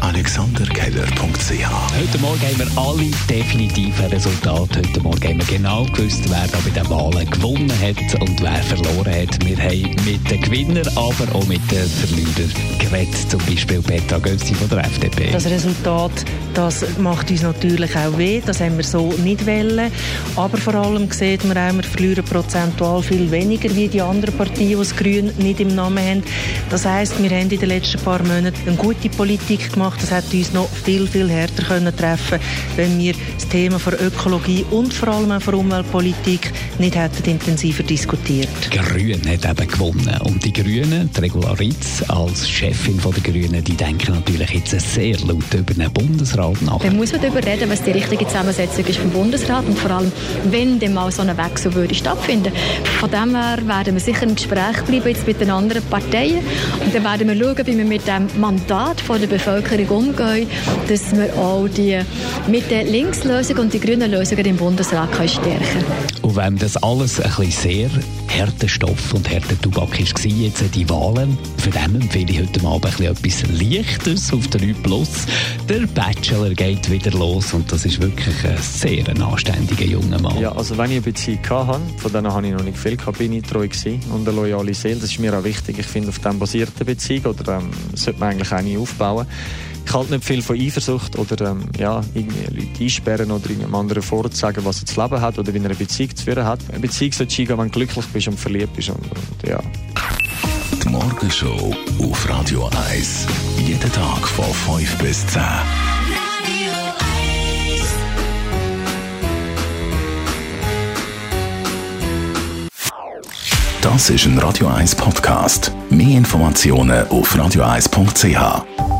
AlexanderKeller.ch Heute Morgen haben wir alle definitiven Resultate. Heute Morgen haben wir genau gewusst, wer da bei den Wahlen gewonnen hat und wer verloren hat. Wir haben mit den Gewinnern, aber auch mit den Verlierern geredet. Zum Beispiel Petra Götzi von der FDP. Das Resultat das macht uns natürlich auch weh. Das haben wir so nicht wollen. Aber vor allem sieht man auch, wir verlieren prozentual viel weniger wie die anderen Partien, die das Grün nicht im Namen haben. Das heisst, wir haben in den letzten paar Monaten eine gute Politik gemacht. Das hat uns noch viel, viel härter können treffen wenn wir das Thema von Ökologie und vor allem auch von Umweltpolitik nicht hätten intensiver diskutiert. Die Grünen hat eben gewonnen. Und die Grünen, die Regularitz als Chefin der Grünen, die denken natürlich jetzt sehr laut über den Bundesrat nach. Dann muss man darüber reden, was die richtige Zusammensetzung ist vom Bundesrat und vor allem, wenn dann mal so ein Wechsel würde stattfinden. Von dem her werden wir sicher im Gespräch bleiben jetzt mit den anderen Parteien und dann werden wir schauen, wie wir mit dem Mandat von der Bevölkerung umgehen, dass wir auch die mit der Linkslösung und die grünen Lösungen im Bundesrat können stärken können. Und wenn das alles ein bisschen sehr harter Stoff und harter Tubak war, jetzt die Wahlen, für den empfehle ich heute Abend ein etwas Leichtes auf der 3 Plus. Der Bachelor geht wieder los und das ist wirklich ein sehr anständiger junger Mann. Ja, also wenn ich eine Beziehung hatte, von denen habe ich noch nicht viel gehabt, bin ich treu gewesen und eine loyale Seele. Das ist mir auch wichtig. Ich finde, auf dem basierte Beziehung oder ähm, sollte man eigentlich auch nie aufbauen ich halte nicht viel von Eifersucht oder ähm, ja, irgendwie Leute einsperren oder irgendeinem anderen vorzusagen, was er zu leben hat oder wie er eine Beziehung zu führen hat. Eine Beziehung sollte gehen, wenn du glücklich bist und verliebt bist. Und, und, ja. Die Morgenshow auf Radio 1. Jeden Tag von 5 bis 10. Das ist ein Radio 1 Podcast. Mehr Informationen auf radio1.ch.